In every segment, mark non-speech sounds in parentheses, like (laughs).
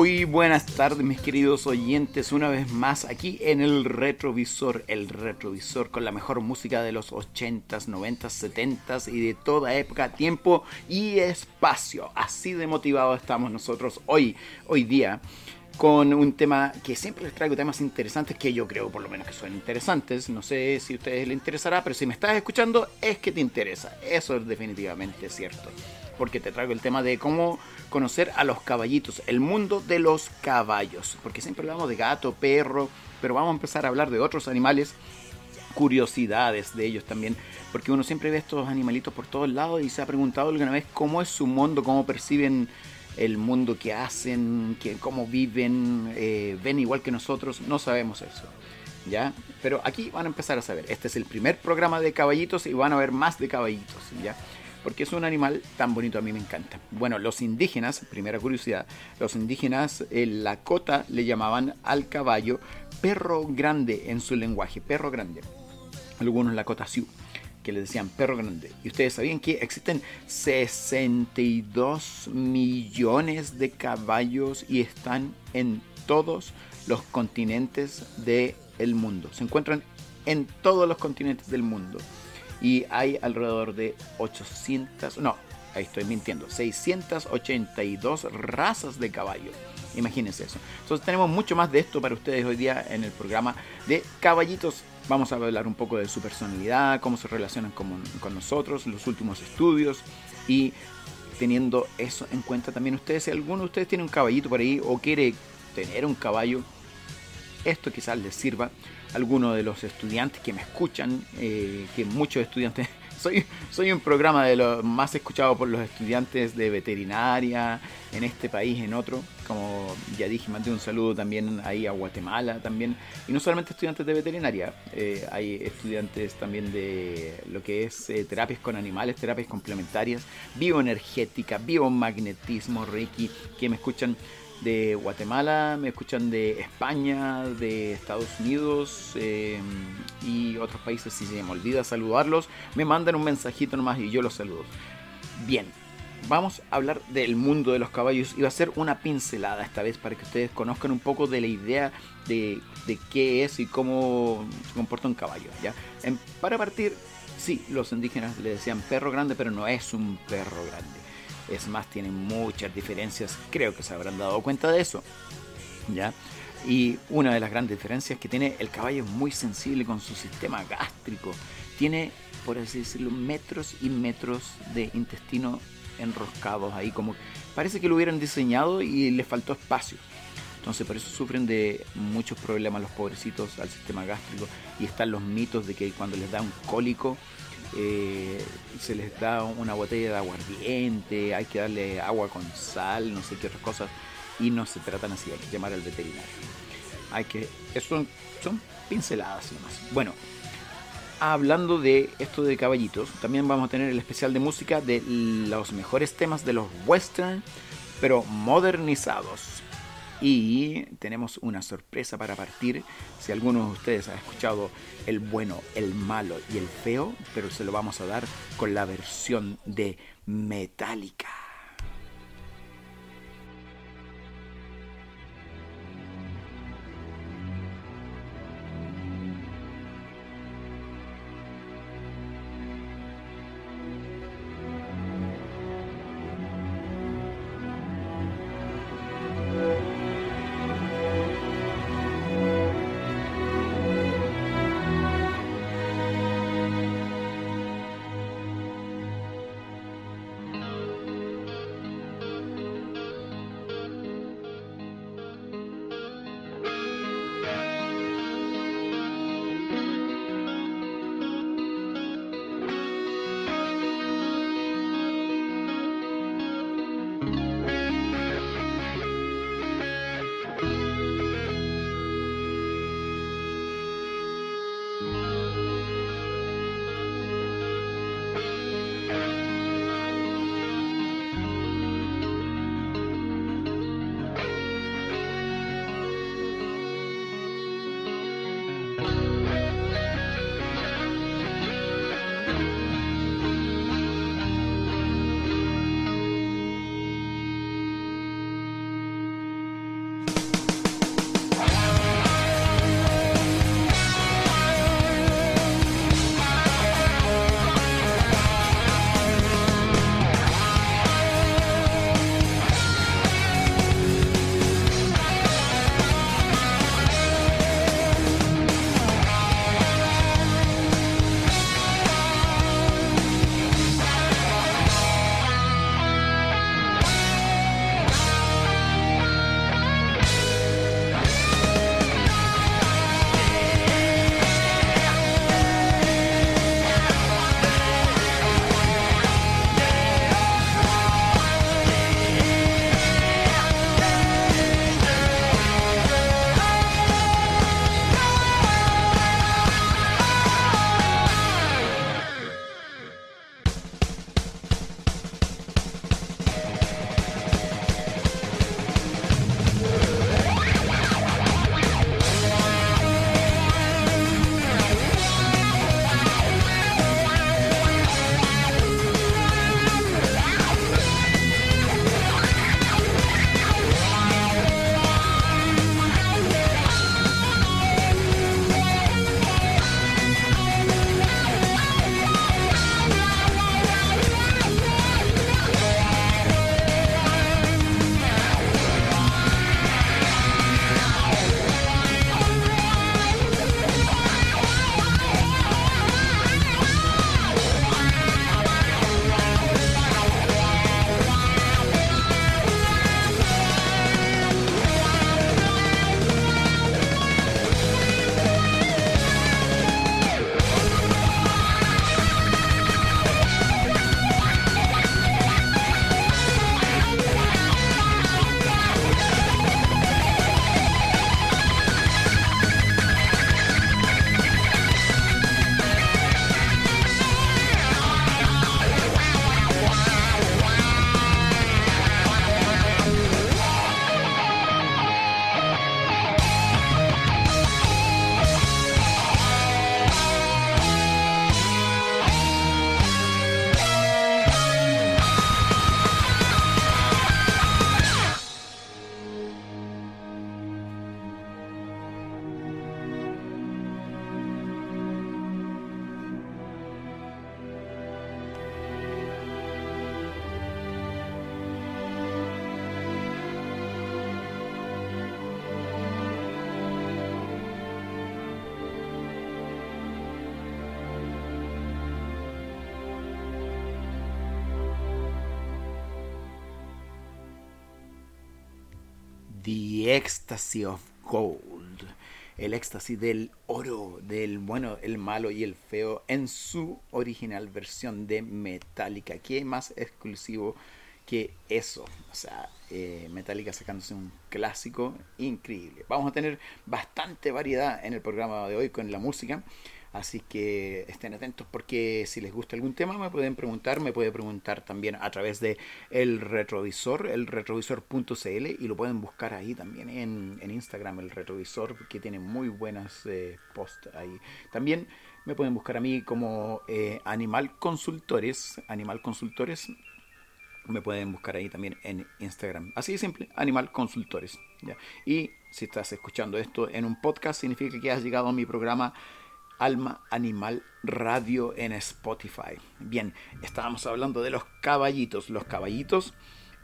Muy buenas tardes mis queridos oyentes, una vez más aquí en el retrovisor, el retrovisor con la mejor música de los 80s, 90s, 70s y de toda época, tiempo y espacio. Así de motivados estamos nosotros hoy, hoy día con un tema que siempre les traigo temas interesantes que yo creo por lo menos que son interesantes. No sé si a ustedes les interesará, pero si me estás escuchando es que te interesa. Eso es definitivamente cierto. Porque te traigo el tema de cómo conocer a los caballitos, el mundo de los caballos. Porque siempre hablamos de gato, perro, pero vamos a empezar a hablar de otros animales curiosidades de ellos también, porque uno siempre ve estos animalitos por todos lados y se ha preguntado alguna vez cómo es su mundo, cómo perciben el mundo que hacen, que, cómo viven, eh, ven igual que nosotros, no sabemos eso. ¿Ya? Pero aquí van a empezar a saber. Este es el primer programa de caballitos y van a ver más de caballitos, ¿ya? Porque es un animal tan bonito, a mí me encanta. Bueno, los indígenas, primera curiosidad, los indígenas en la cota le llamaban al caballo perro grande en su lenguaje, perro grande. Algunos la cota sioux que le decían perro grande. Y ustedes sabían que existen 62 millones de caballos y están en todos los continentes del mundo. Se encuentran en todos los continentes del mundo. Y hay alrededor de 800, no, ahí estoy mintiendo, 682 razas de caballos. Imagínense eso. Entonces tenemos mucho más de esto para ustedes hoy día en el programa de Caballitos Vamos a hablar un poco de su personalidad, cómo se relacionan con, nosotros, los últimos estudios y teniendo eso en cuenta también ustedes, si alguno de ustedes tiene un caballito por ahí o quiere tener un caballo, esto quizás les sirva a alguno de los estudiantes que me escuchan, eh, que muchos estudiantes (laughs) soy, soy un programa de los más escuchados por los estudiantes de veterinaria en este país, en otro. Como ya dije, mandé un saludo también ahí a Guatemala también. Y no solamente estudiantes de veterinaria, eh, hay estudiantes también de lo que es eh, terapias con animales, terapias complementarias, bioenergética, biomagnetismo, Reiki, que me escuchan de Guatemala, me escuchan de España, de Estados Unidos em, y otros países. Si se me olvida saludarlos, me mandan un mensajito nomás y yo los saludo. Bien, vamos a hablar del mundo de los caballos y va a ser una pincelada esta vez para que ustedes conozcan un poco de la idea de, qué es y cómo se comporta un caballo. ¿ya? para partir, sí, los indígenas le decían perro grande, pero no es un perro grande es más, tienen muchas diferencias. Creo que se habrán dado cuenta de eso. ¿Ya? Y una de las grandes diferencias que tiene el caballo es muy sensible con su sistema gástrico. Tiene, por así decirlo, metros y metros de intestino enroscados ahí, como parece que lo hubieran diseñado y le faltó espacio. Entonces por eso sufren de muchos problemas los pobrecitos al sistema gástrico y están los mitos de que cuando les da un cólico eh, se les da una botella de aguardiente, hay que darle agua con sal, no sé qué otras cosas, y no se tratan así, hay que llamar al veterinario. Hay que, eso son, pinceladas nomás. Bueno, hablando de esto de caballitos, también vamos a tener el especial de música de los mejores temas de los western, pero modernizados. Y tenemos una sorpresa para partir. Si alguno de ustedes ha escuchado el bueno, el malo y el feo, pero se lo vamos a dar con la versión de Metallica. The Ecstasy of Gold. El éxtasis del oro, del bueno, el malo y el feo en su original versión de Metallica. ¿Qué más exclusivo que eso? O sea, eh, Metallica sacándose un clásico increíble. Vamos a tener bastante variedad en el programa de hoy con la música. Así que estén atentos porque si les gusta algún tema me pueden preguntar, me pueden preguntar también a través de el retrovisor, el retrovisor.cl y lo pueden buscar ahí también en, en Instagram, el retrovisor, que tiene muy buenas eh, posts ahí. También me pueden buscar a mí como eh, Animal Consultores, Animal Consultores. Me pueden buscar ahí también en Instagram. Así de simple, Animal Consultores. Y si estás escuchando esto en un podcast, significa que has llegado a mi programa Alma Animal Radio en Spotify. Bien, estábamos hablando de los caballitos. Los caballitos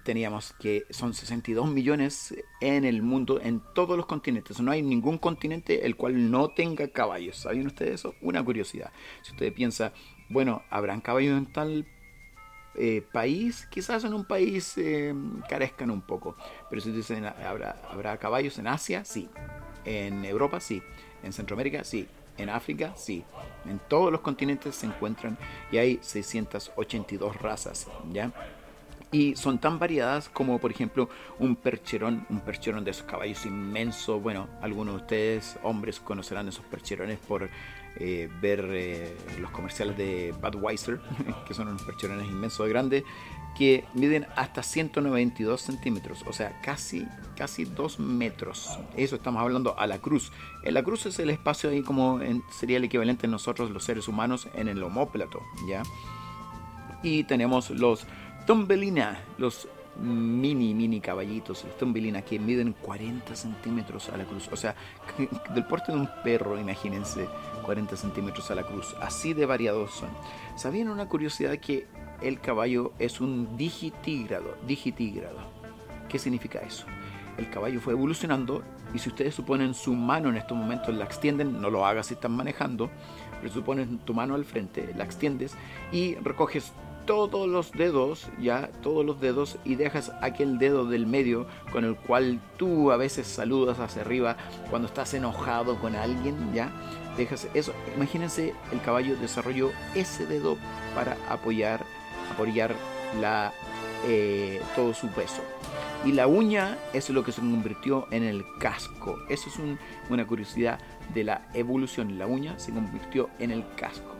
teníamos que son 62 millones en el mundo, en todos los continentes. No hay ningún continente el cual no tenga caballos. ¿Sabían ustedes eso? Una curiosidad. Si usted piensa, bueno, ¿habrán caballos en tal eh, país? Quizás en un país eh, carezcan un poco. Pero si dicen, ¿habrá, ¿habrá caballos en Asia? Sí. En Europa, sí. En Centroamérica, sí. En África, sí. En todos los continentes se encuentran y hay 682 razas, ¿ya? Y son tan variadas como, por ejemplo, un percherón, un percherón de esos caballos inmensos. Bueno, algunos de ustedes, hombres, conocerán esos percherones por eh, ver eh, los comerciales de Budweiser, (laughs) que son unos percherones inmensos de grandes, que miden hasta 192 centímetros, o sea, casi, casi 2 metros. Eso estamos hablando a la cruz. En la cruz es el espacio ahí como sería el equivalente en nosotros los seres humanos en el homóplato, ¿ya? Y tenemos los Tombelina, los mini, mini caballitos, los Tombelina, que miden 40 centímetros a la cruz. O sea, (laughs) del porte de un perro, imagínense, 40 centímetros a la cruz. Así de variados son. ¿Sabían una curiosidad que el caballo es un digitígrado. Digitígrado. ¿Qué significa eso? El caballo fue evolucionando y si ustedes suponen su mano en estos momentos la extienden, no lo hagas si están manejando, pero supones tu mano al frente, la extiendes y recoges todos los dedos, ya todos los dedos y dejas aquel dedo del medio con el cual tú a veces saludas hacia arriba cuando estás enojado con alguien, ya eso. Imagínense, el caballo desarrolló ese dedo para apoyar apoyar la, eh, todo su peso. Y la uña es lo que se convirtió en el casco. Eso es una curiosidad de la evolución. La uña se convirtió en el casco.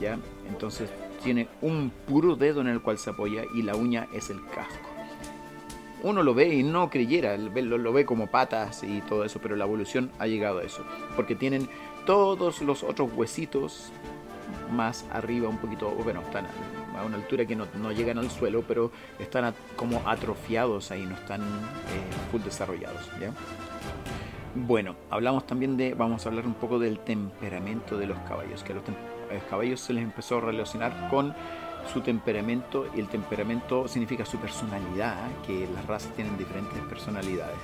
¿ya? Entonces tiene un puro dedo en el cual se apoya y la uña es el casco. Uno lo ve y no creyera, lo, ve como patas y todo eso, pero la evolución ha llegado a eso. Porque tienen todos los otros huesitos más arriba, un poquito, bueno, están a una altura que no, llegan al suelo, pero están como atrofiados ahí, no están eh, full desarrollados. ¿ya? Bueno, hablamos también de, vamos a hablar un poco del temperamento de los caballos, que a los, caballos se les empezó a relacionar con su temperamento y el temperamento significa su personalidad, que las razas tienen diferentes personalidades.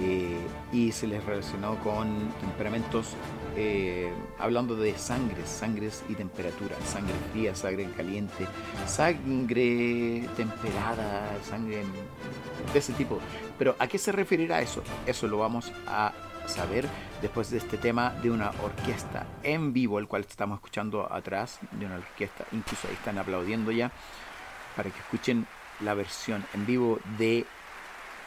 Eh, y se les relacionó con temperamentos eh, hablando de sangres, sangres y temperatura, sangre fría, sangre caliente, sangre temperada, sangre de ese tipo. Pero ¿a qué se referirá eso? Eso lo vamos a saber después de este tema de una orquesta en vivo, el cual estamos escuchando atrás, de una orquesta, incluso ahí están aplaudiendo ya, para que escuchen la versión en vivo de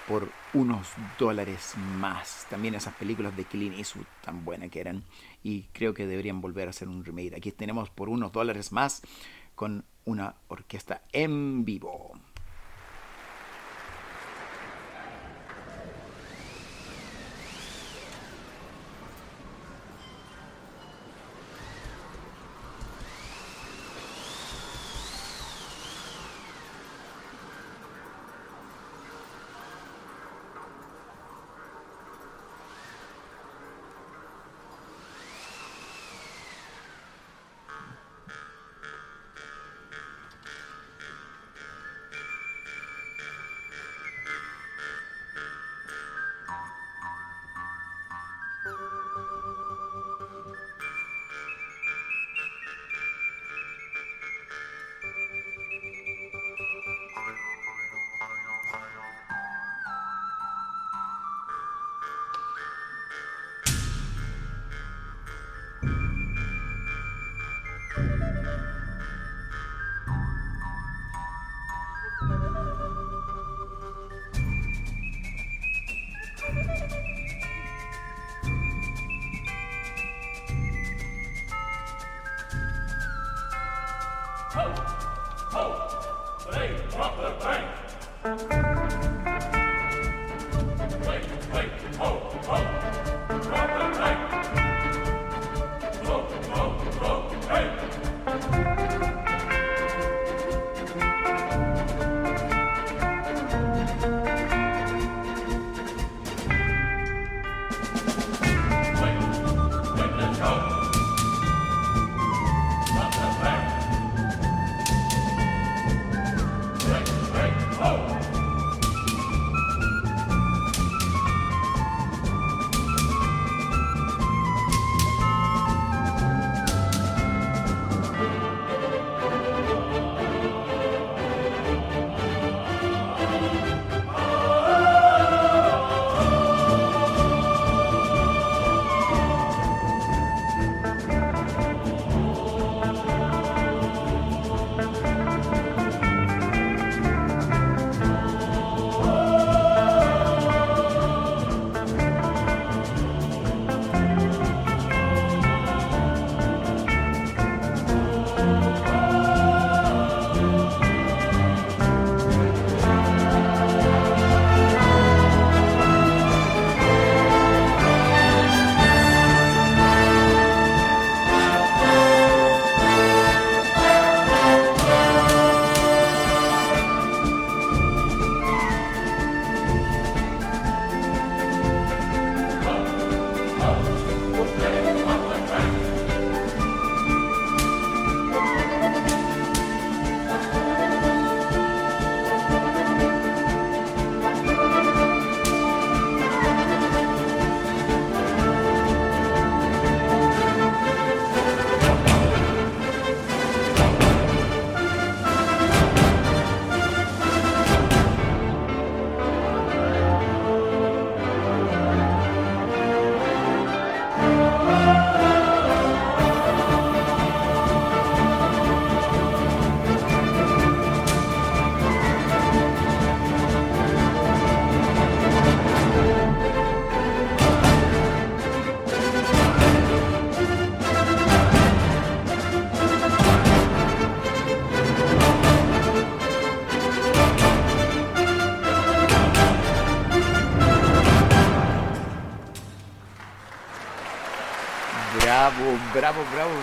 por unos dólares más. También esas películas de Clint Eastwood tan buenas que eran. Y creo que deberían volver a hacer un remake. Aquí tenemos por unos dólares más con una orquesta en vivo.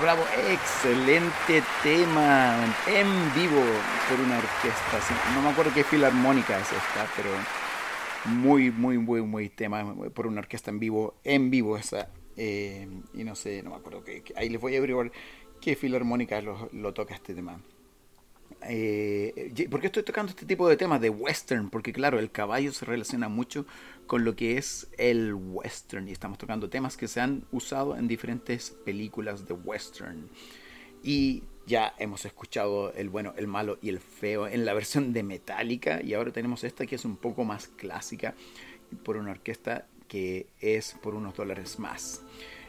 Bravo. Excelente tema. En vivo por una orquesta. No me acuerdo qué filarmónica es esta, pero muy, muy, muy, muy tema por una orquesta en vivo. En vivo esa. Eh, y no sé, no me acuerdo qué. Ahí les voy a averiguar qué filarmónica lo toca este tema. Eh, ¿Por qué estoy tocando este tipo de temas de western? Porque claro, el caballo se relaciona mucho con lo que es el western y estamos tocando temas que se han usado en diferentes películas de western. Y ya hemos escuchado el bueno, el malo y el feo en la versión de Metallica y ahora tenemos esta que es un poco más clásica por una orquesta que es por unos dólares más.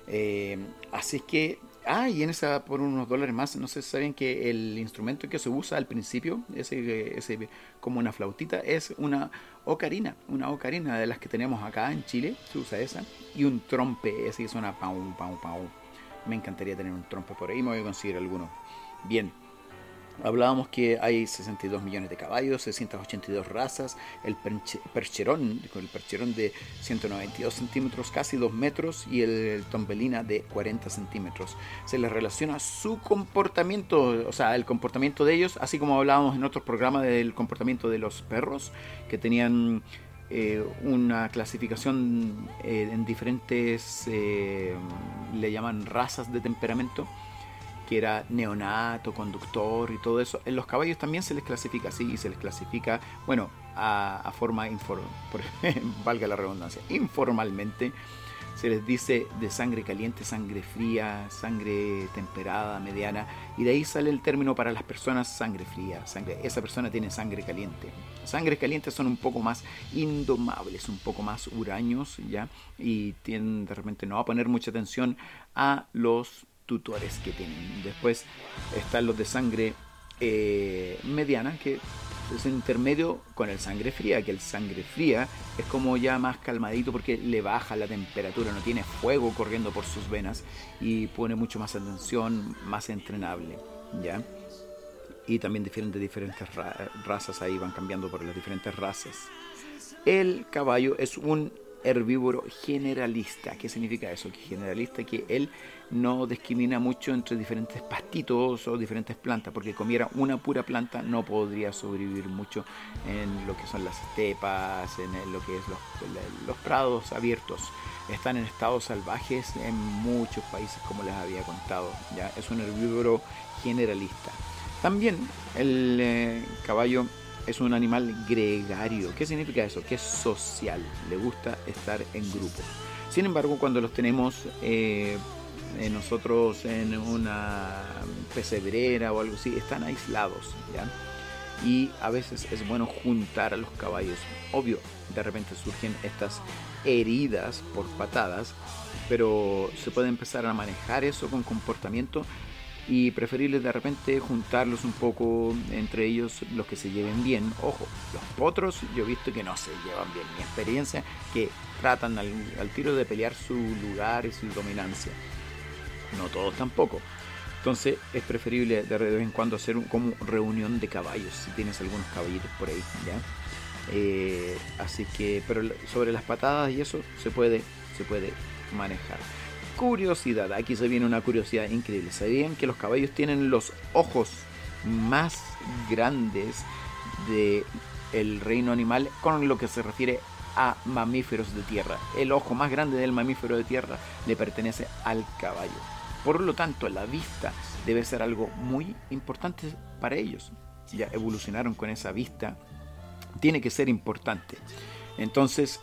Eh, así que Ah, y en esa por unos dólares más, no sé si saben que el instrumento que se usa al principio, ese, ese como una flautita, es una ocarina, una ocarina de las que tenemos acá en Chile, se usa esa, y un trompe, ese que suena pau, pau, pau. Me encantaría tener un trompe por ahí, me voy a conseguir alguno. Bien, Hablábamos que hay 62 millones de caballos, 682 razas, el percherón, el percherón de 192 centímetros, casi 2 metros, y el tombelina de 40 centímetros. Se les relaciona su comportamiento, o sea, el comportamiento de ellos, así como hablábamos en otros programas del comportamiento de los perros, que tenían eh, una clasificación eh, en diferentes, eh, le llaman razas de temperamento que era neonato, conductor y todo eso. En los caballos también se les clasifica así y se les clasifica, bueno, a, forma informal, (laughs) valga la redundancia, informalmente. Se les dice de sangre caliente, sangre fría, sangre temperada, mediana, y de ahí sale el término para las personas sangre fría, sangre, esa persona tiene sangre caliente. Sangre caliente son un poco más indomables, un poco más huraños, ¿ya? Y tienen de repente no a poner mucha atención a los tutores que tienen. Después están los de sangre eh, mediana, que es intermedio con el sangre fría, que el sangre fría es como ya más calmadito porque le baja la temperatura, no tiene fuego corriendo por sus venas y pone mucho más atención, más entrenable, ¿ya? y también difieren de diferentes razas, ahí van cambiando por las diferentes razas. El caballo es un herbívoro generalista. ¿Qué significa eso? Que generalista que él no discrimina mucho entre diferentes pastitos o diferentes plantas, porque comiera una pura planta no podría sobrevivir mucho en lo que son las estepas, en lo que es los, prados abiertos. Están en estados salvajes en muchos países, como les había contado. ¿ya? Es un herbívoro generalista. También el eh, caballo es un animal gregario. ¿Qué significa eso? Que es social, le gusta estar en grupo. Sin embargo, cuando los tenemos eh, nosotros en una pesebrera o algo así, están aislados, ¿ya? Y a veces es bueno juntar a los caballos. Obvio, de repente surgen estas heridas por patadas, pero se puede empezar a manejar eso con comportamiento y preferible de repente juntarlos un poco entre ellos los que se lleven bien. Ojo, los potros yo he visto que no se llevan bien. Mi experiencia que tratan al, tiro de pelear su lugar y su dominancia. No todos tampoco. Entonces es preferible de vez en cuando hacer como reunión de caballos, si tienes algunos caballitos por ahí, ¿ya? Eh, así que, pero sobre las patadas y eso se puede, se puede manejar curiosidad, aquí se viene una curiosidad increíble. ¿Sabían que los caballos tienen los ojos más grandes del reino animal con lo que se refiere a mamíferos de tierra? El ojo más grande del mamífero de tierra le pertenece al caballo. Por lo tanto, la vista debe ser algo muy importante para ellos. Ya evolucionaron con esa vista. Tiene que ser importante. Entonces,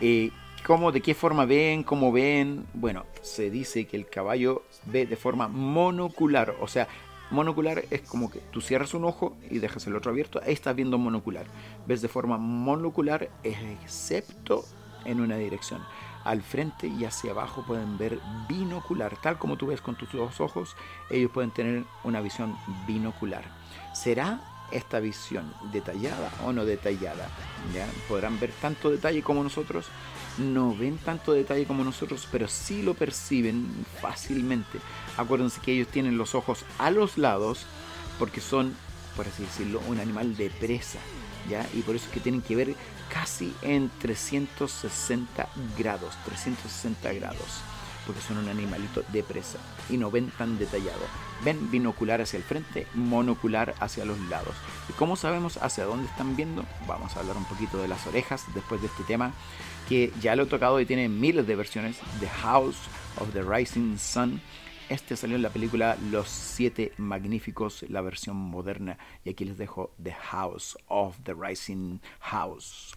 eh, ¿Cómo, de qué forma ven? ¿Cómo ven? Bueno, se dice que el caballo ve de forma monocular. O sea, monocular es como que tú cierras un ojo y dejas el otro abierto. Ahí estás viendo monocular. Ves de forma monocular, excepto en una dirección. Al frente y hacia abajo pueden ver binocular. Tal como tú ves con tus dos ojos, ellos pueden tener una visión binocular. ¿Será esta visión detallada o no detallada? ¿Ya? ¿Podrán ver tanto detalle como nosotros? No ven tanto detalle como nosotros, pero sí lo perciben fácilmente. Acuérdense que ellos tienen los ojos a los lados porque son, por así decirlo, un animal de presa, ¿ya? Y por eso es que tienen que ver casi en 360 grados, 360 grados porque son un animalito de presa y no ven tan detallado. Ven binocular hacia el frente, monocular hacia los lados. ¿Y cómo sabemos hacia dónde están viendo? Vamos a hablar un poquito de las orejas después de este tema que ya lo he tocado y tiene miles de versiones. The House of the Rising Sun. Este salió en la película Los Siete Magníficos, la versión moderna. Y aquí les dejo The House of the Rising House.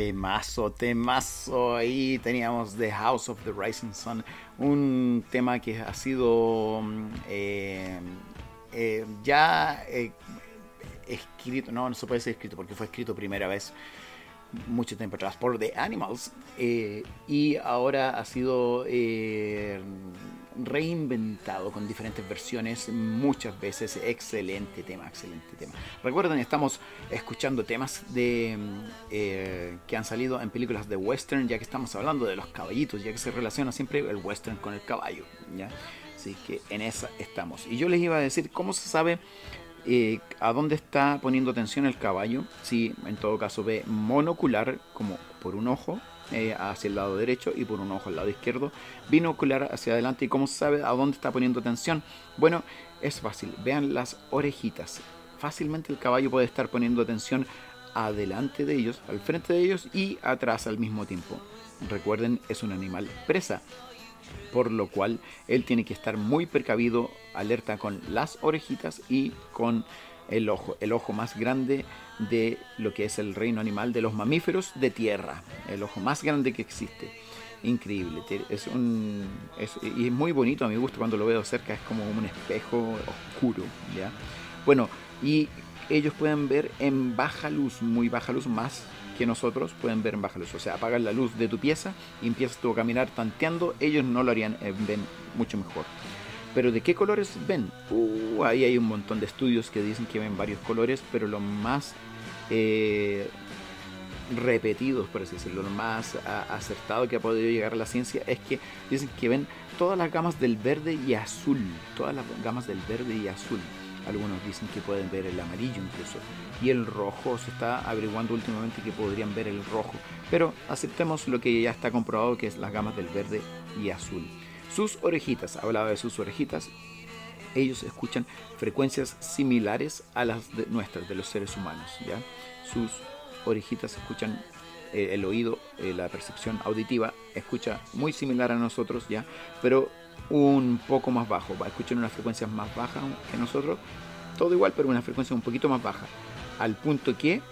Temazo, temazo. Ahí teníamos The House of the Rising Sun, un tema que ha sido mm, eh, eh, ya eh, escrito, no, no se puede ser escrito porque fue escrito primera vez mucho tiempo atrás por The Animals y ahora ha sido reinventado con diferentes versiones muchas veces. Excelente tema, excelente tema. Recuerden, estamos escuchando temas de eh, que han salido en películas de western, ya que estamos hablando de los caballitos, ya que se relaciona siempre el western con el caballo. ¿ya? Así que en esa estamos. Y yo les iba a decir cómo se sabe eh, a dónde está poniendo atención el caballo. Si en todo caso ve monocular, como por un ojo, eh, hacia el lado derecho y por un ojo al lado izquierdo, binocular hacia adelante. ¿Y cómo sabe a dónde está poniendo atención? Bueno, es fácil. Vean las orejitas. Fácilmente el caballo puede estar poniendo atención adelante de ellos, al frente de ellos y atrás al mismo tiempo. Recuerden, es un animal presa, por lo cual él tiene que estar muy precavido, alerta con las orejitas y con el ojo, el ojo más grande de lo que es el reino animal de los mamíferos de tierra, el ojo más grande que existe. Increíble, es un y es muy bonito, a mi gusto cuando lo veo cerca, es como un espejo oscuro, ¿ya? Bueno, y ellos pueden ver en baja luz, muy baja luz, más que nosotros pueden ver en baja luz. O sea, apagas la luz de tu pieza y empiezas tú a caminar tanteando, ellos no lo harían, eh, ven mucho mejor. Pero ¿de qué colores ven? Uh, ahí hay un montón de estudios que dicen que ven varios colores, pero lo más eh, repetidos, por así decirlo, lo más acertado que ha podido llegar a la ciencia es que dicen que ven todas las gamas del verde y azul, todas las gamas del verde y azul. algunos dicen que pueden ver el amarillo incluso. Y el rojo se está averiguando últimamente que podrían ver el rojo. Pero aceptemos lo que ya está comprobado que es las gamas del verde y azul. Sus orejitas, hablaba de sus orejitas, ellos escuchan frecuencias similares a las de nuestras, de los seres humanos. ¿ya? Sus orejitas escuchan eh, el oído, eh, la percepción auditiva, escucha muy similar a nosotros, ¿ya? pero un poco más bajo. Escuchar unas frecuencias más bajas que nosotros, todo igual, pero una frecuencia un poquito más baja. Al punto que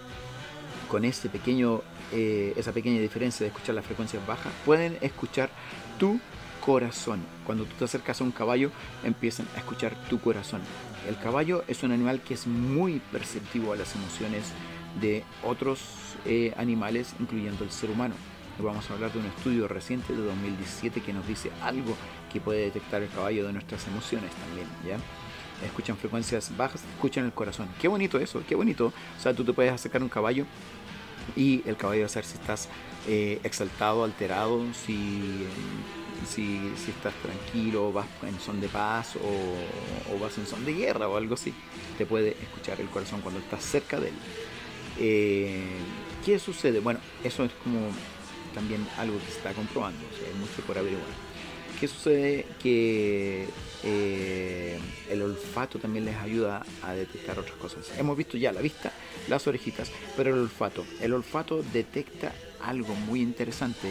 con ese pequeño, eh, esa pequeña diferencia de escuchar las frecuencias bajas, pueden escuchar tu corazón. Cuando tú te acercas a un caballo, empiezan a escuchar tu corazón. El caballo es un animal que es muy perceptivo a las emociones de otros eh, animales, incluyendo el ser humano. Vamos a hablar de un estudio reciente de 2017 que nos dice algo que puede detectar el caballo de nuestras emociones también, ¿ya? Escuchan frecuencias bajas, escuchan el corazón. Qué bonito eso, qué bonito. O sea, tú te puedes acercar a un caballo y el caballo va a saber si estás eh, exaltado, alterado, si, si, si, estás tranquilo, vas en son de paz o, o, vas en son de guerra o algo así. Te puede escuchar el corazón cuando estás cerca de él. Eh, ¿Qué sucede? Bueno, eso es como también algo que se está comprobando, o sea, hay mucho por averiguar. ¿Qué sucede? Que eh, el olfato también les ayuda a detectar otras cosas. Hemos visto ya la vista, las orejitas, pero el olfato. El olfato detecta algo muy interesante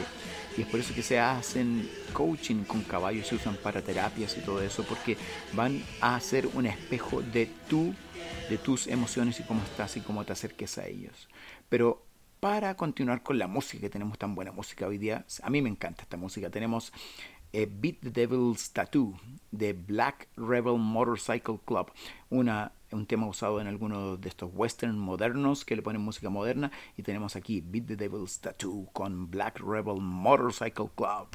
y es por eso que se hacen coaching con caballos, se usan para terapias y todo eso, porque van a ser un espejo de tu, de tus emociones y cómo estás y cómo te acerques a ellos. Pero para continuar con la música, que tenemos tan buena música hoy día, a mí me encanta esta música, tenemos eh, Beat the Devil's Tattoo de Black Rebel Motorcycle Club, una, un tema usado en algunos de estos western modernos que le ponen música moderna, y tenemos aquí Beat the Devil's Tattoo con Black Rebel Motorcycle Club.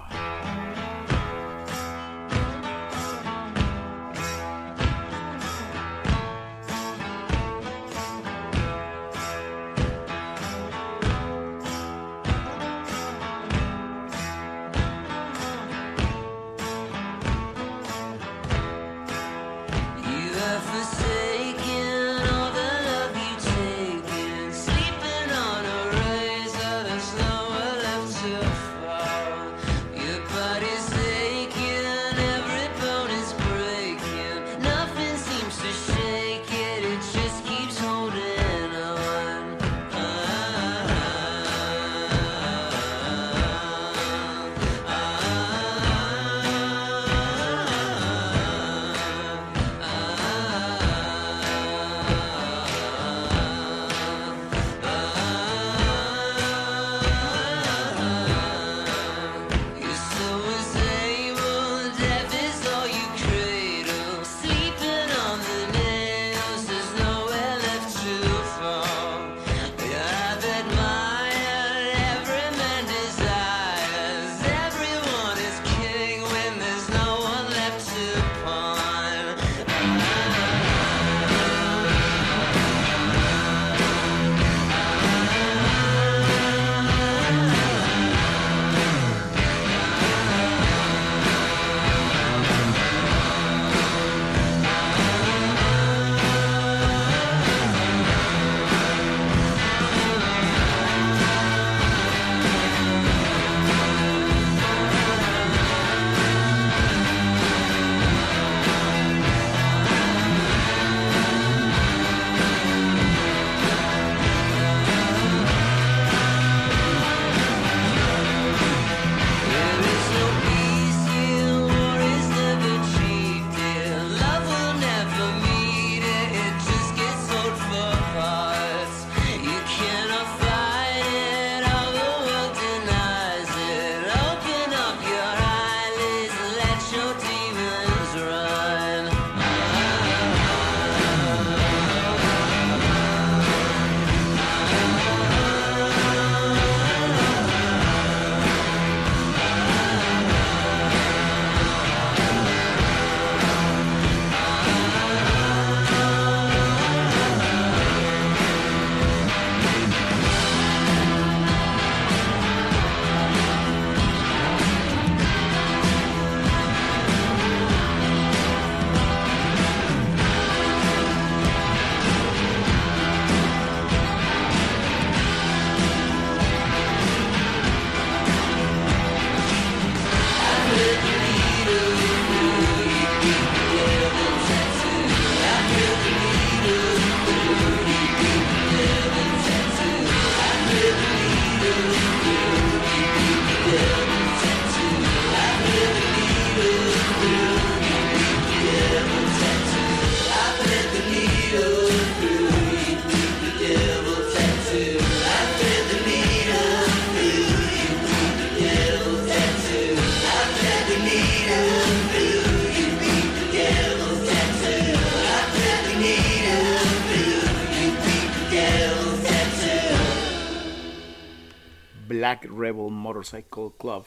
Rebel Motorcycle Club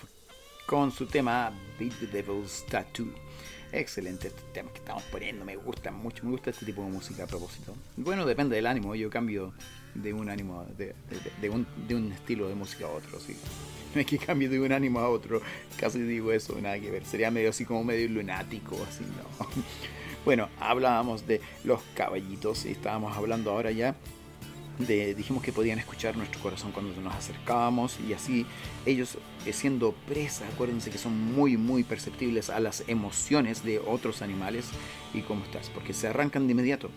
con su tema Beat the Devil's Tattoo. Excelente este tema que estamos poniendo, me gusta mucho, me gusta este tipo de música a propósito. Bueno, depende del ánimo, yo cambio de un ánimo, de, un, estilo de música a otro, sí. No (laughs) es que cambie de un ánimo a otro, casi digo eso, nada que ver, sería medio así como medio lunático, así, ¿no? (laughs) Bueno, hablábamos de los caballitos y estábamos hablando ahora ya dijimos que podían escuchar nuestro corazón cuando nos acercábamos y así ellos eh, siendo presa, acuérdense que son muy muy perceptibles a las emociones de otros animales y cómo estás, porque se arrancan de inmediato.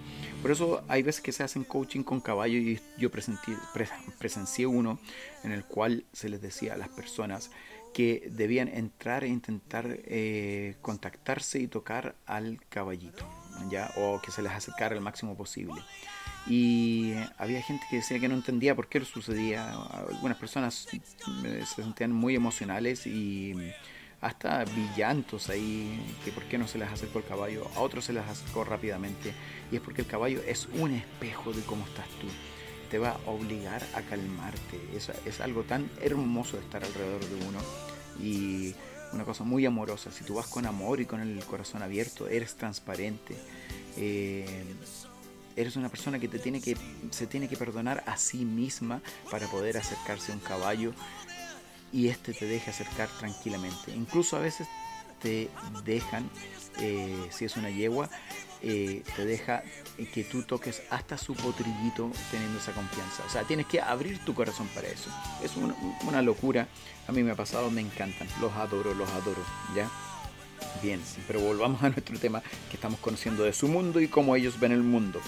Por eso hay veces que se hacen coaching con caballo y yo presencié uno en el cual se les decía a las personas que debían entrar e intentar eh, contactarse y tocar al caballito, ¿ya? o que se les acercara el máximo posible y había gente que decía que no entendía por qué lo sucedía. Algunas personas se sentían muy emocionales y hasta villantos ahí, que por qué no se les acercó el caballo, a otros se les acercó rápidamente, y es porque el caballo es un espejo de cómo estás tú, te va a obligar a calmarte, es, es algo tan hermoso de estar alrededor de uno, y una cosa muy amorosa, si tú vas con amor y con el corazón abierto, eres transparente, eh, eres una persona que, te tiene que se tiene que perdonar a sí misma para poder acercarse a un caballo y este te deja acercar tranquilamente. Incluso a veces te dejan, eh, si es una yegua, eh, te deja que tú toques hasta su potrillito teniendo esa confianza. O sea, tienes que abrir tu corazón para eso. Es una, una locura. A mí me ha pasado, me encantan. Los adoro, los adoro. ¿Ya? Bien, pero volvamos (laughs) a nuestro tema que estamos conociendo de su mundo y cómo ellos ven el mundo.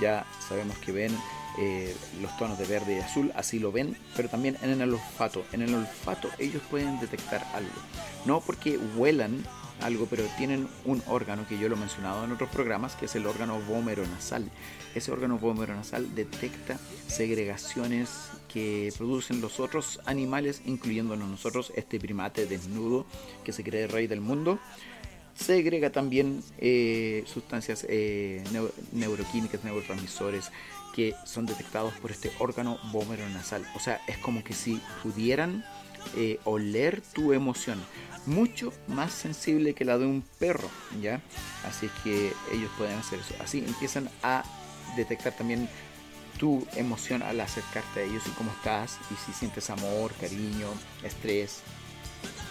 Ya sabemos que ven eh, los tonos de verde y azul, así lo ven, pero también en el olfato. En el olfato ellos pueden detectar algo. No porque huelan algo, pero tienen un órgano que yo lo he mencionado en otros programas, que es el órgano nasal. Ese órgano nasal detecta segregaciones que producen los otros animales, incluyéndonos nosotros, este primate desnudo que se cree rey del mundo. Segrega también eh, sustancias eh, neuroquímicas, neurotransmisores que son detectados por este órgano nasal. O sea, es como que si pudieran eh, oler tu emoción mucho más sensible que la de un perro, ¿ya? Así que ellos pueden hacer eso. Así empiezan a detectar también tu emoción al acercarte a ellos y cómo estás y si sientes amor, cariño, estrés,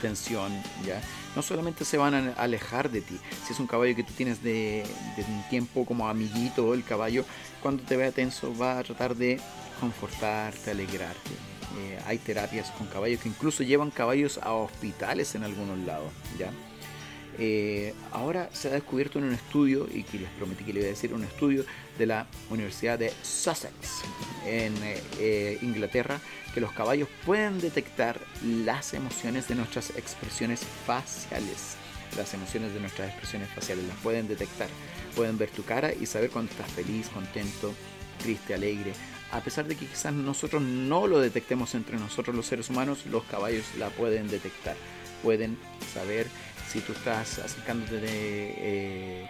tensión, ¿ya? No solamente se van a alejar de ti, si es un caballo que tú tienes de, un tiempo como amiguito, el caballo cuando te vea tenso va a tratar de confortarte, alegrarte. Eh, hay terapias con caballos que incluso llevan caballos a hospitales en algunos lados, ¿ya? Eh, ahora se ha descubierto en un estudio, y que les prometí que le iba a decir, un estudio de la Universidad de Sussex en eh, Inglaterra, que los caballos pueden detectar las emociones de nuestras expresiones faciales. Las emociones de nuestras expresiones faciales las pueden detectar. Pueden ver tu cara y saber cuando estás feliz, contento, triste, alegre. A pesar de que quizás nosotros no lo detectemos entre nosotros los seres humanos, los caballos la pueden detectar. Pueden saber si tú estás acercándote de eh,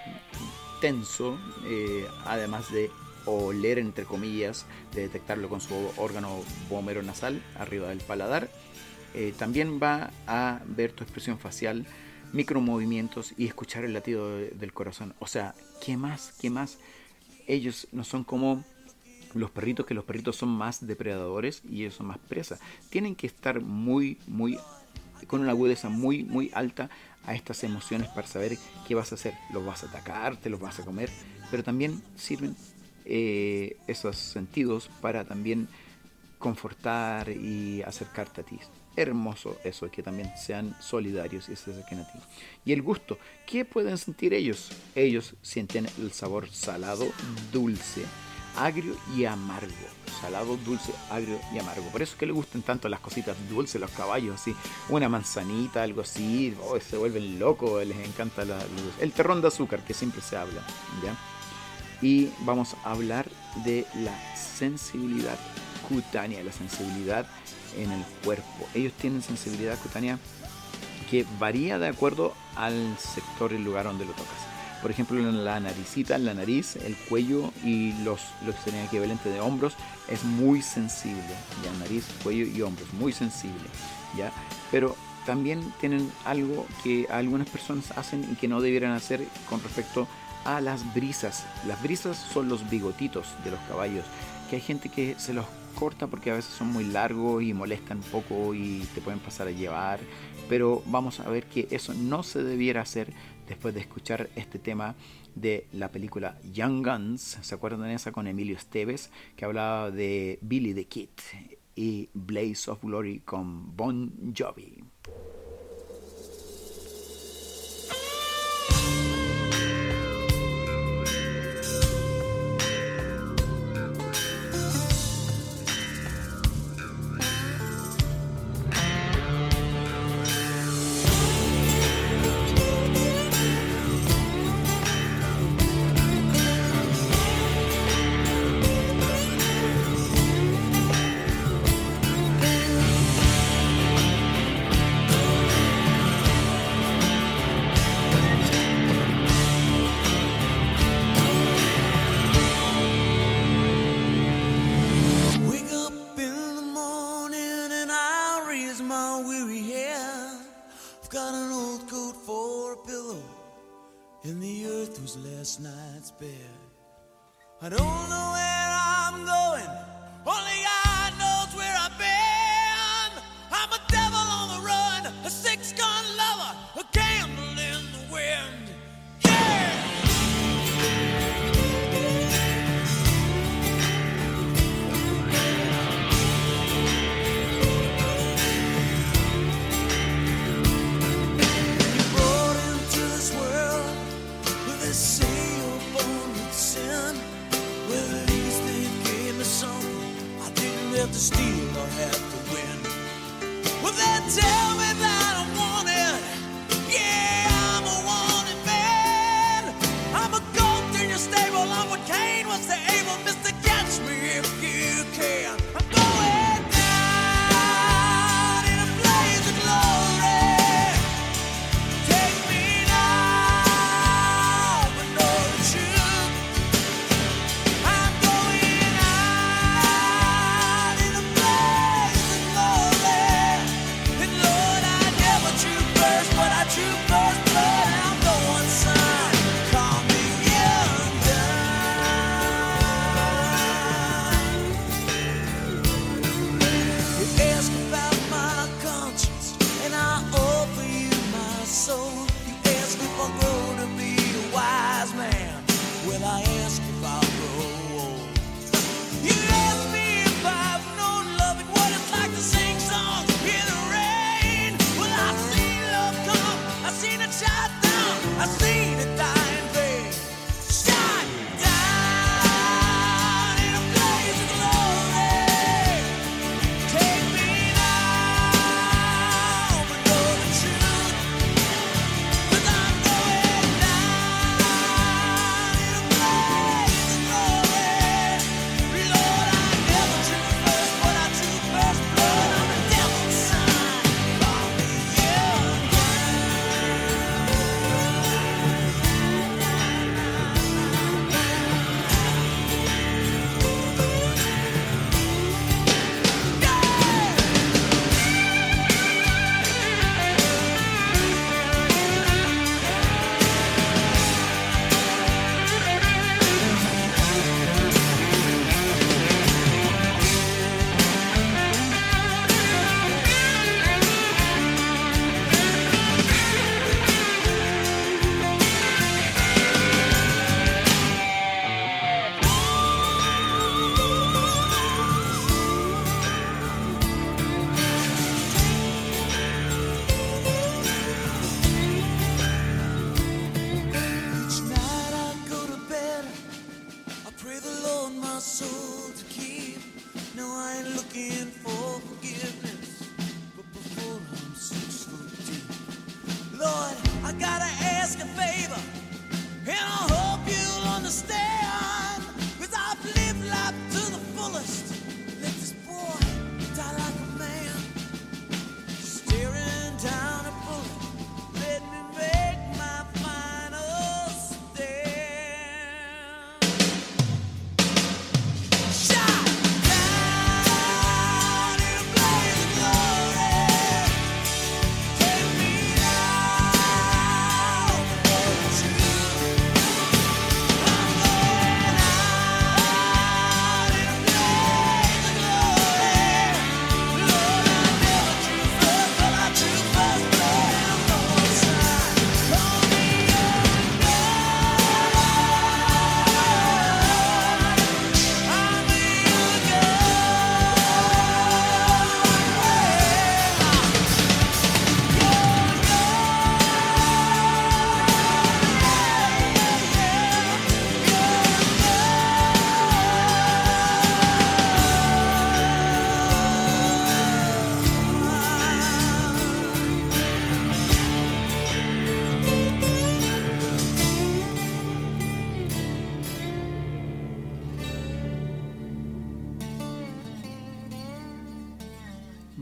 eh, además de oler entre comillas, de detectarlo con su órgano bomero nasal arriba del paladar, eh, también va a ver tu expresión facial, micromovimientos y escuchar el latido del corazón. O sea, ¿qué más? ¿Qué más? Ellos no son como los perritos, que los perritos son más depredadores y ellos son más presas. Tienen que estar muy, muy con una agudeza muy, muy alta a estas emociones para saber qué vas a hacer. Los vas a atacar, te los vas a comer, pero también sirven eh, esos sentidos para también confortar y acercarte a ti. Hermoso eso, que también sean solidarios y se acerquen a ti. Y el gusto, ¿qué pueden sentir ellos? Ellos sienten el sabor salado, dulce, agrio y amargo. Salado, dulce, agrio y amargo. Por eso es que le gustan tanto las cositas dulces, los caballos, así. Una manzanita, algo así. Oh, se vuelven locos, les encanta la, el terrón de azúcar que siempre se habla. ¿ya? Y vamos a hablar de la sensibilidad cutánea, la sensibilidad en el cuerpo. Ellos tienen sensibilidad cutánea que varía de acuerdo al sector y lugar donde lo tocas por ejemplo, en la naricita, en la nariz, el cuello y los, los que serían equivalentes de hombros, es muy sensible, ya nariz, cuello y hombros, muy sensible, ya. Pero también tienen algo que algunas personas hacen y que no debieran hacer con respecto a las brisas. Las brisas son los bigotitos de los caballos, que hay gente que se los corta porque a veces son muy largos y molestan un poco y te pueden pasar a llevar. Pero vamos a ver que eso no se debiera hacer después de escuchar este tema de la película Young Guns. ¿Se acuerdan de esa con Emilio Esteves que hablaba de Billy the Kid y Blaze of Glory con Bon Jovi?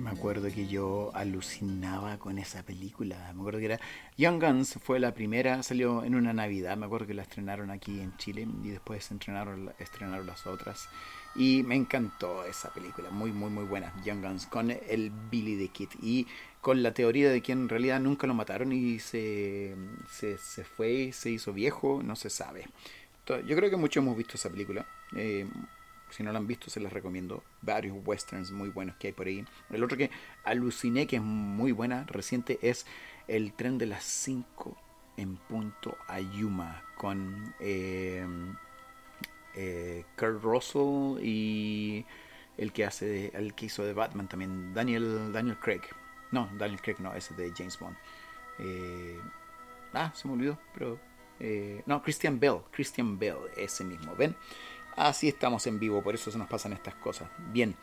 Acuerdo que yo alucinaba con esa película. Me acuerdo que era Young Guns fue la primera, salió en una Navidad. Me acuerdo que la estrenaron aquí en Chile y después estrenaron las otras. Y me encantó esa película, muy, muy, muy buena. Young Guns, con el Billy the Kid. Y con la teoría de que en realidad nunca lo mataron y se, se, se fue, se hizo viejo, no se sabe. Yo creo que muchos hemos visto esa película. Eh, si no la han visto, se las recomiendo. Varios westerns muy buenos que hay por ahí. El otro que aluciné, que es muy buena, reciente, es El tren de las 5 en punto a Yuma. Con eh, eh, Kurt Russell y el que hace el que hizo de Batman también, Daniel, Daniel Craig. No, Daniel Craig no, ese de James Bond. Eh, ah, se me olvidó, pero... Eh, no, Christian Bell, Christian Bell, ese mismo, ¿ven? Así estamos en vivo, por eso se nos pasan estas cosas. Bien,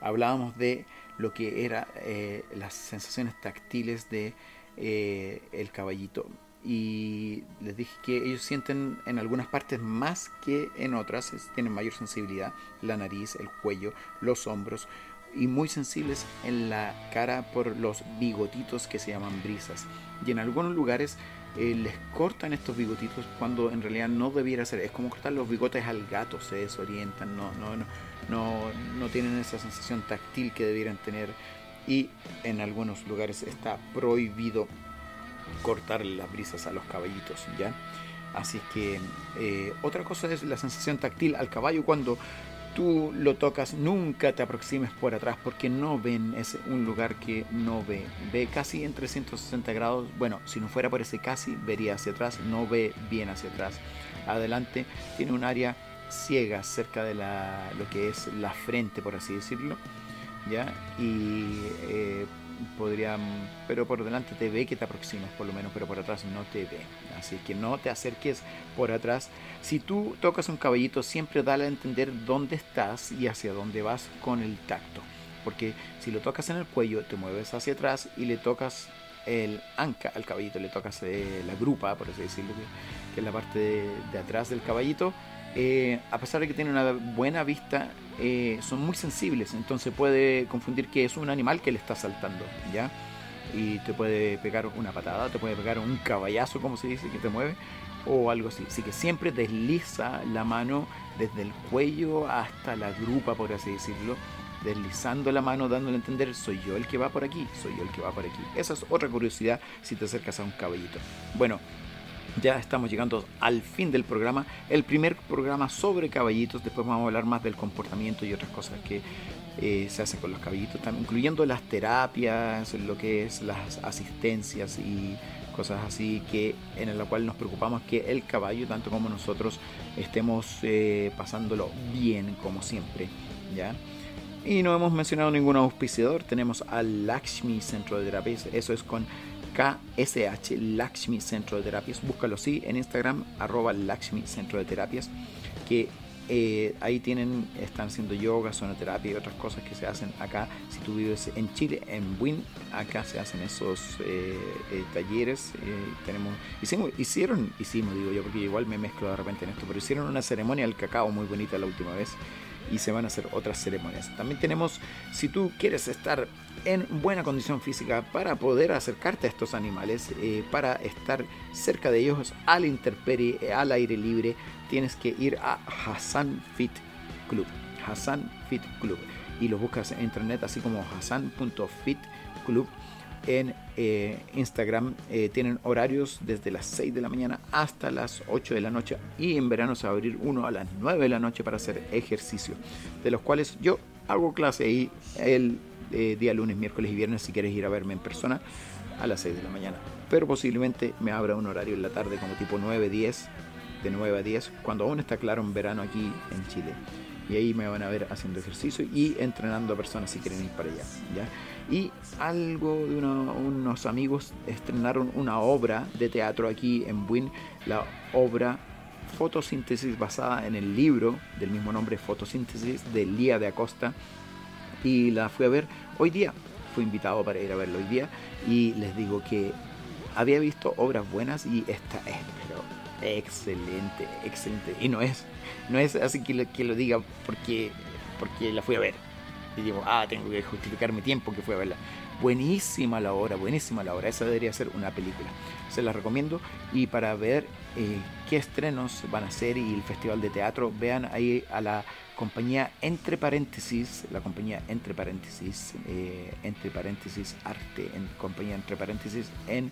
hablábamos de lo que eran eh, las sensaciones táctiles de eh, el caballito y les dije que ellos sienten en algunas partes más que en otras, tienen mayor sensibilidad, la nariz, el cuello, los hombros y muy sensibles en la cara por los bigotitos que se llaman brisas. Y en algunos lugares eh, les cortan estos bigotitos cuando en realidad no debiera ser. Es como cortar los bigotes al gato, se desorientan, no, no, no, no, no tienen esa sensación táctil que debieran tener. Y en algunos lugares está prohibido cortar las brisas a los caballitos, ¿ya? Así que eh, otra cosa es la sensación táctil al caballo cuando tú lo tocas, nunca te aproximes por atrás porque no ven, es un lugar que no ve. Ve casi en 360 grados. Bueno, si no fuera por ese casi, vería hacia atrás, no ve bien hacia atrás. Adelante tiene un área ciega cerca de la, lo que es la frente, por así decirlo. ¿ya? Y eh, podría, pero por delante te ve que te aproximas por lo menos, pero por atrás no te ve. Así que no te acerques por atrás. Si tú tocas un caballito, siempre dale a entender dónde estás y hacia dónde vas con el tacto. Porque si lo tocas en el cuello, te mueves hacia atrás y le tocas el anca al caballito, le tocas eh, la grupa, por así decirlo, que, es la parte de, atrás del caballito. Eh, a pesar de que tiene una buena vista, eh, son muy sensibles, entonces puede confundir que es un animal que le está saltando, ¿ya? Y te puede pegar una patada, te puede pegar un caballazo, como se dice, que te mueve, o algo así. Así que siempre desliza la mano desde el cuello hasta la grupa, por así decirlo, deslizando la mano, dándole a entender, soy yo el que va por aquí, soy yo el que va por aquí. Esa es otra curiosidad si te acercas a un caballito. Bueno, ya estamos llegando al fin del programa. El primer programa sobre caballitos. Después vamos a hablar más del comportamiento y otras cosas que eh, se hacen con los caballitos, incluyendo las terapias, lo que es las asistencias y cosas así que en la cual nos preocupamos que el caballo, tanto como nosotros, estemos eh, pasándolo bien como siempre. ¿ya? Y no hemos mencionado ningún auspiciador. Tenemos al Lakshmi Centro de Terapias. Eso es con KSH Lakshmi Centro de Terapias. Búscalo así en Instagram, arroba Lakshmi Centro de Terapias. Que eh, ahí tienen, están haciendo yoga, sonoterapia y otras cosas que se hacen acá. Si tú vives en Chile, en Win, acá se hacen esos eh, eh, talleres. tenemos, hicimos, hicieron, hicimos, digo yo, porque igual me mezclo de repente en esto, pero hicieron una ceremonia del cacao muy bonita la última vez y se van a hacer otras ceremonias. También tenemos, si tú quieres estar en buena condición física para poder acercarte a estos animales, eh, para estar cerca de ellos al intemperie, al aire libre, tienes que ir a Hassan Fit Club. Hassan Fit Club. Y lo buscas en internet así como hassan.fit club en eh, Instagram. Eh, tienen horarios desde las 6 de la mañana hasta las 8 de la noche y en verano se va a abrir uno a las 9 de la noche para hacer ejercicio, de los cuales yo hago clase ahí el eh, día lunes, miércoles y viernes si quieres ir a verme en persona a las 6 de la mañana. Pero posiblemente me abra un horario en la tarde como tipo 9, 10, de 9 a 10, cuando aún está claro en verano aquí en Chile. Y ahí me van a ver haciendo ejercicio y entrenando a personas si quieren ir para allá. ¿ya? Y algo de unos amigos estrenaron una obra de teatro aquí en Buin, la obra Fotosíntesis basada en el libro del mismo nombre Fotosíntesis de Lía de Acosta. Y la fui a ver hoy día, fui invitado para ir a verlo hoy día. Y les digo que había visto obras buenas y esta es pero excelente, excelente. Y no es no es así que lo, que lo diga porque porque la fui a ver Y digo, ah, tengo que justificar mi tiempo que fue a verla. Buenísima la obra, buenísima la obra. Esa debería ser una película. Se la recomiendo. Y para ver eh, qué estrenos van a ser y el festival de teatro, vean ahí a la compañía entre paréntesis, la compañía entre paréntesis, eh, entre paréntesis arte, en compañía entre paréntesis en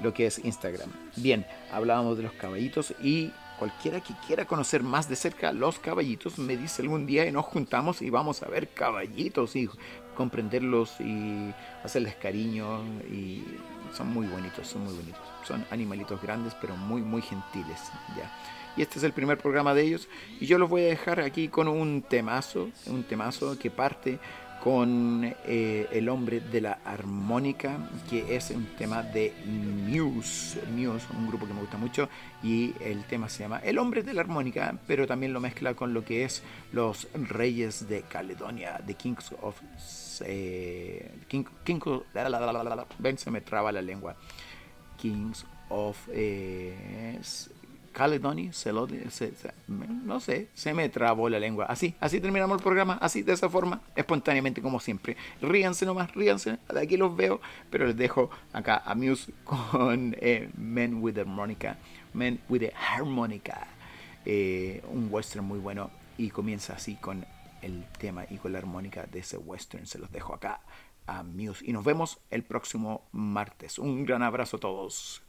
lo que es Instagram. Bien, hablábamos de los caballitos y cualquiera que quiera conocer más de cerca los caballitos me dice algún día y nos juntamos y vamos a ver caballitos y comprenderlos y hacerles cariño y son muy bonitos, son muy bonitos. Son animalitos grandes pero muy muy gentiles, ya. Y este es el primer programa de ellos y yo los voy a dejar aquí con un temazo, un temazo que parte con eh, El hombre de la armónica, que es un tema de Muse, Muse, un grupo que me gusta mucho, y el tema se llama El hombre de la armónica, pero también lo mezcla con lo que es los reyes de Caledonia, The Kings of... Eh, King, ven, se me traba la lengua. Kings of... Eh, Caledony, se lo, no sé, se me trabó la lengua. Así, así terminamos el programa, así, de esa forma, espontáneamente como siempre. Ríanse nomás, ríanse, de aquí los veo, pero les dejo acá a Muse con eh, Men with Harmonica, Men with the Harmonica, eh, un western muy bueno y comienza así con el tema y con la armónica de ese western. Se los dejo acá a Muse y nos vemos el próximo martes. Un gran abrazo a todos.